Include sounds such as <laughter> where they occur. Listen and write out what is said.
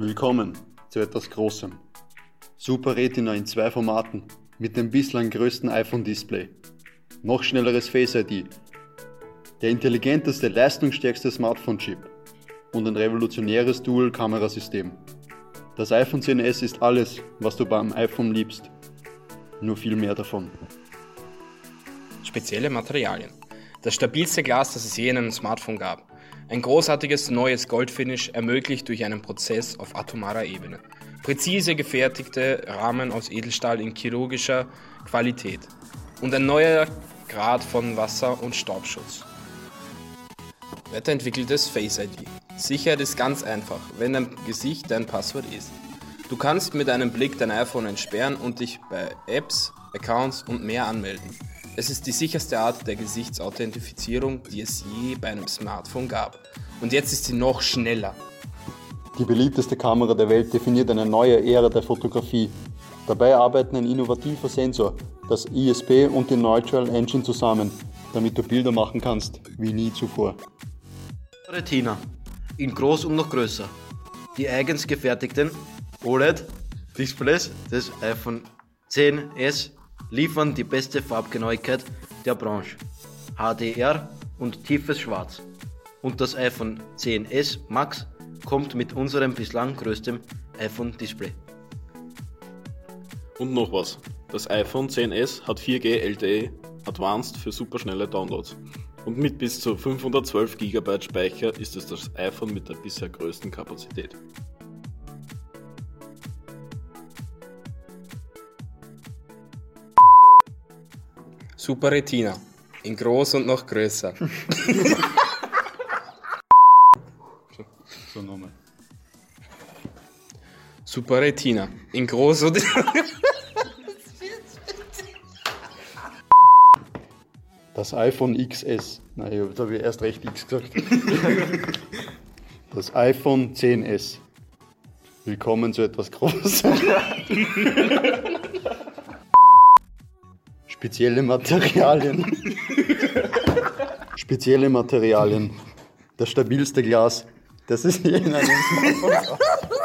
Willkommen zu etwas Großem. Super Retina in zwei Formaten mit dem bislang größten iPhone-Display. Noch schnelleres Face ID. Der intelligenteste, leistungsstärkste Smartphone-Chip. Und ein revolutionäres Dual-Kamerasystem. Das iPhone 10s ist alles, was du beim iPhone liebst. Nur viel mehr davon. Spezielle Materialien. Das stabilste Glas, das es je in einem Smartphone gab. Ein großartiges neues Goldfinish ermöglicht durch einen Prozess auf atomarer Ebene. Präzise gefertigte Rahmen aus Edelstahl in chirurgischer Qualität. Und ein neuer Grad von Wasser- und Staubschutz. Weiterentwickeltes Face ID. Sicherheit ist ganz einfach, wenn dein Gesicht dein Passwort ist. Du kannst mit einem Blick dein iPhone entsperren und dich bei Apps, Accounts und mehr anmelden. Es ist die sicherste Art der Gesichtsauthentifizierung, die es je bei einem Smartphone gab. Und jetzt ist sie noch schneller. Die beliebteste Kamera der Welt definiert eine neue Ära der Fotografie. Dabei arbeiten ein innovativer Sensor, das ISP und die Neutral Engine zusammen, damit du Bilder machen kannst wie nie zuvor. Retina, in groß und noch größer. Die eigens gefertigten OLED-Displays des iPhone 10s liefern die beste Farbgenauigkeit der Branche. HDR und tiefes Schwarz. Und das iPhone 10s Max kommt mit unserem bislang größten iPhone-Display. Und noch was. Das iPhone 10s hat 4G LTE Advanced für superschnelle Downloads. Und mit bis zu 512 GB Speicher ist es das iPhone mit der bisher größten Kapazität. Super Retina. In groß und noch größer. <laughs> So nochmal. Super Retina. In groß und. Das iPhone XS. Nein, jetzt habe ich erst recht X gesagt. Das iPhone 10s. Willkommen zu etwas Großem. <laughs> Spezielle Materialien. <laughs> Spezielle Materialien. Das stabilste Glas, das es je in einem <laughs> Smartphone gab.